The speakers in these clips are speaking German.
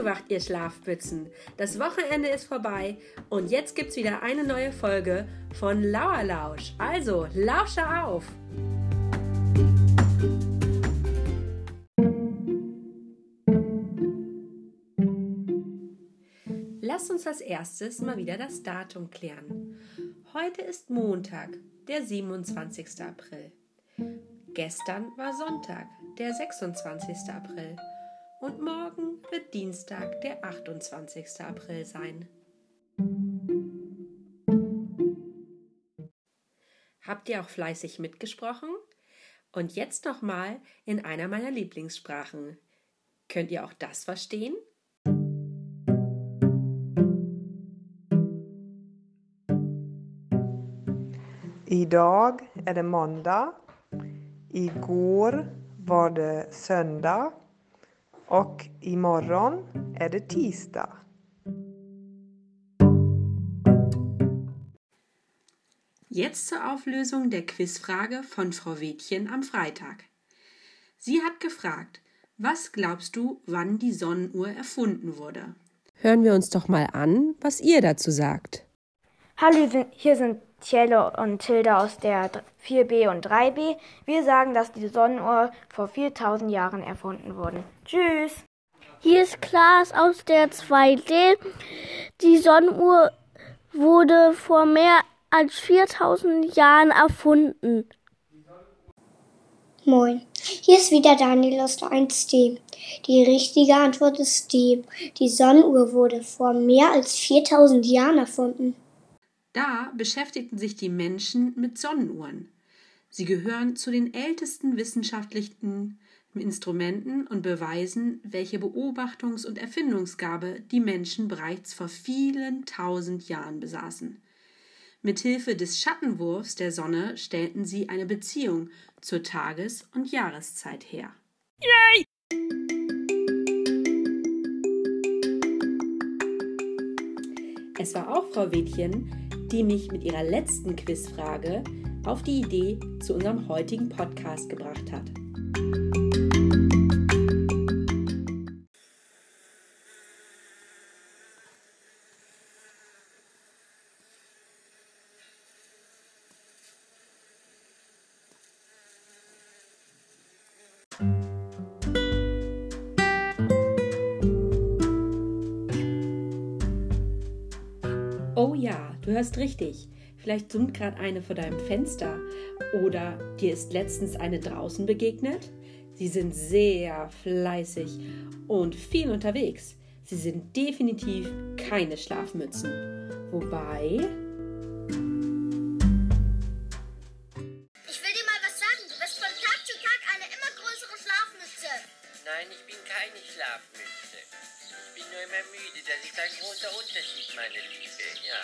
aufgewacht, ihr Schlafbützen. Das Wochenende ist vorbei und jetzt gibt's wieder eine neue Folge von Lauerlausch. Also, lausche auf! Lasst uns als erstes mal wieder das Datum klären. Heute ist Montag, der 27. April. Gestern war Sonntag, der 26. April. Und morgen wird Dienstag, der 28. April sein. Habt ihr auch fleißig mitgesprochen? Und jetzt nochmal in einer meiner Lieblingssprachen. Könnt ihr auch das verstehen? Idag är det måndag. Igår var det söndag. Och imorgon är det tisdag. Jetzt zur Auflösung der Quizfrage von Frau Wädchen am Freitag. Sie hat gefragt, was glaubst du, wann die Sonnenuhr erfunden wurde? Hören wir uns doch mal an, was ihr dazu sagt. Hallo, hier sind Tielle und Tilda aus der 4b und 3b. Wir sagen, dass die Sonnenuhr vor 4000 Jahren erfunden wurde. Tschüss! Hier ist Klaas aus der 2D. Die Sonnenuhr wurde vor mehr als 4000 Jahren erfunden. Moin, hier ist wieder Daniel aus der 1D. Die richtige Antwort ist D. Die Sonnenuhr wurde vor mehr als 4000 Jahren erfunden. Da beschäftigten sich die Menschen mit Sonnenuhren. Sie gehören zu den ältesten wissenschaftlichen Instrumenten und beweisen, welche Beobachtungs- und Erfindungsgabe die Menschen bereits vor vielen tausend Jahren besaßen. Mithilfe des Schattenwurfs der Sonne stellten sie eine Beziehung zur Tages- und Jahreszeit her. Yay! Es war auch Frau Wädchen, die mich mit ihrer letzten Quizfrage auf die Idee zu unserem heutigen Podcast gebracht hat. Oh du hörst richtig. Vielleicht summt gerade eine vor deinem Fenster oder dir ist letztens eine draußen begegnet. Sie sind sehr fleißig und viel unterwegs. Sie sind definitiv keine Schlafmützen. Wobei. Ich will dir mal was sagen. Du bist von Tag zu Tag eine immer größere Schlafmütze. Nein, ich bin keine Schlafmütze. Ich bin nur immer müde. Das ist ein großer Unterschied, meine Liebe. Ja.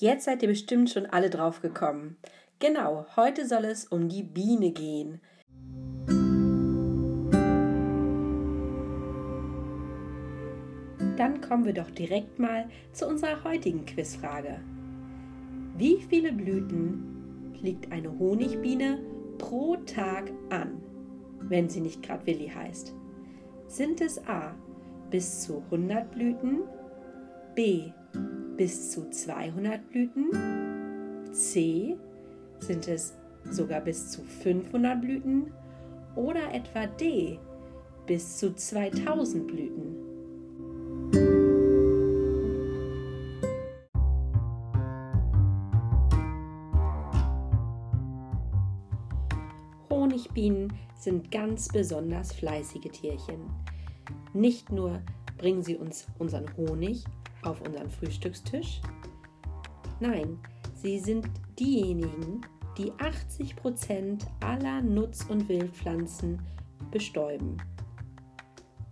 Jetzt seid ihr bestimmt schon alle drauf gekommen. Genau, heute soll es um die Biene gehen. Dann kommen wir doch direkt mal zu unserer heutigen Quizfrage. Wie viele Blüten fliegt eine Honigbiene pro Tag an, wenn sie nicht gerade Willi heißt? Sind es A bis zu 100 Blüten, B bis zu 200 Blüten, C sind es sogar bis zu 500 Blüten oder etwa D bis zu 2000 Blüten? Honigbienen sind ganz besonders fleißige Tierchen. Nicht nur bringen sie uns unseren Honig auf unseren Frühstückstisch, nein, sie sind diejenigen, die 80% aller Nutz- und Wildpflanzen bestäuben.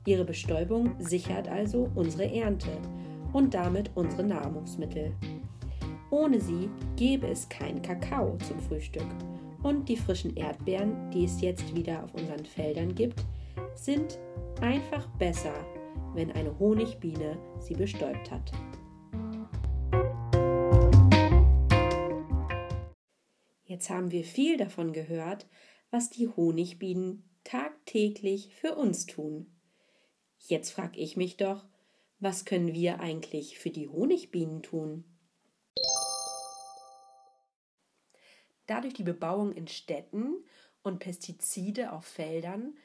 Ihre Bestäubung sichert also unsere Ernte und damit unsere Nahrungsmittel. Ohne sie gäbe es keinen Kakao zum Frühstück und die frischen Erdbeeren, die es jetzt wieder auf unseren Feldern gibt, sind einfach besser, wenn eine Honigbiene sie bestäubt hat. Jetzt haben wir viel davon gehört, was die Honigbienen tagtäglich für uns tun. Jetzt frag ich mich doch, was können wir eigentlich für die Honigbienen tun? Da durch die Bebauung in Städten und Pestizide auf Feldern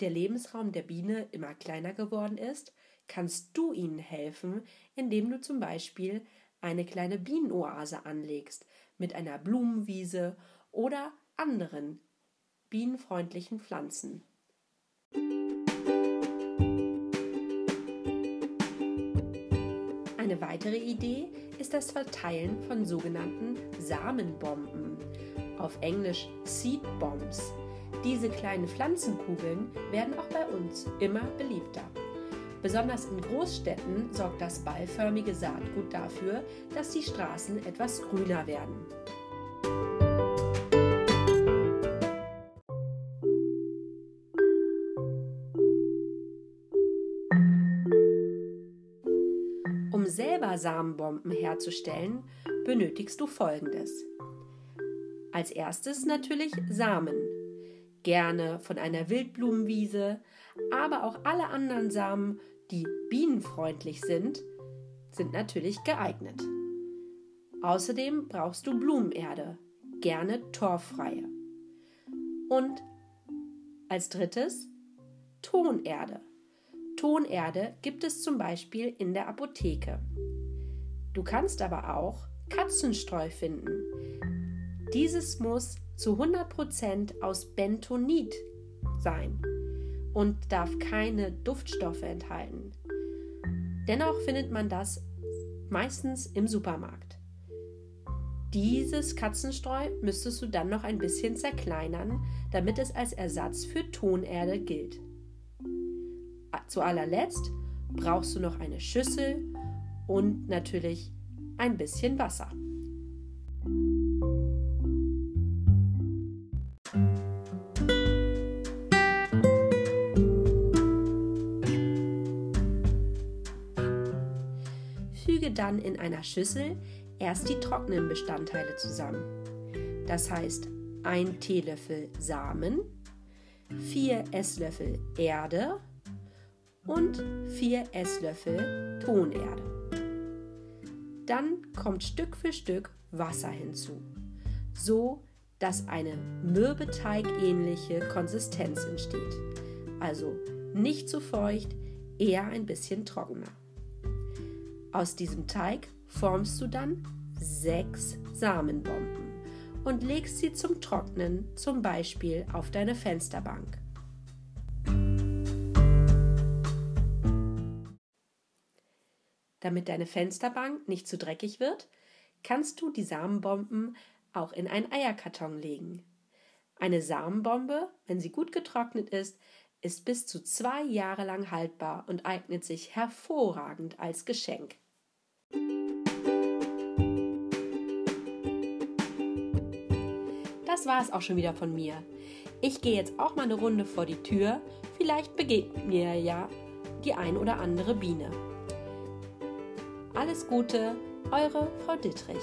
der Lebensraum der Biene immer kleiner geworden ist, kannst du ihnen helfen, indem du zum Beispiel eine kleine Bienenoase anlegst mit einer Blumenwiese oder anderen bienenfreundlichen Pflanzen. Eine weitere Idee ist das Verteilen von sogenannten Samenbomben, auf Englisch Seed Bombs. Diese kleinen Pflanzenkugeln werden auch bei uns immer beliebter. Besonders in Großstädten sorgt das ballförmige Saatgut dafür, dass die Straßen etwas grüner werden. Um selber Samenbomben herzustellen, benötigst du folgendes. Als erstes natürlich Samen. Gerne von einer Wildblumenwiese, aber auch alle anderen Samen, die bienenfreundlich sind, sind natürlich geeignet. Außerdem brauchst du Blumenerde, gerne torffreie. Und als drittes Tonerde. Tonerde gibt es zum Beispiel in der Apotheke. Du kannst aber auch Katzenstreu finden. Dieses muss zu 100% aus Bentonit sein und darf keine Duftstoffe enthalten. Dennoch findet man das meistens im Supermarkt. Dieses Katzenstreu müsstest du dann noch ein bisschen zerkleinern, damit es als Ersatz für Tonerde gilt. Zu allerletzt brauchst du noch eine Schüssel und natürlich ein bisschen Wasser. Füge dann in einer Schüssel erst die trockenen Bestandteile zusammen. Das heißt, ein Teelöffel Samen, vier Esslöffel Erde und vier Esslöffel Tonerde. Dann kommt Stück für Stück Wasser hinzu, so dass eine mürbeteigähnliche Konsistenz entsteht. Also nicht zu feucht, eher ein bisschen trockener. Aus diesem Teig formst du dann sechs Samenbomben und legst sie zum Trocknen zum Beispiel auf deine Fensterbank. Damit deine Fensterbank nicht zu dreckig wird, kannst du die Samenbomben auch in einen Eierkarton legen. Eine Samenbombe, wenn sie gut getrocknet ist, ist bis zu zwei Jahre lang haltbar und eignet sich hervorragend als Geschenk. Das war es auch schon wieder von mir. Ich gehe jetzt auch mal eine Runde vor die Tür. Vielleicht begegnet mir ja die ein oder andere Biene. Alles Gute, eure Frau Dittrich.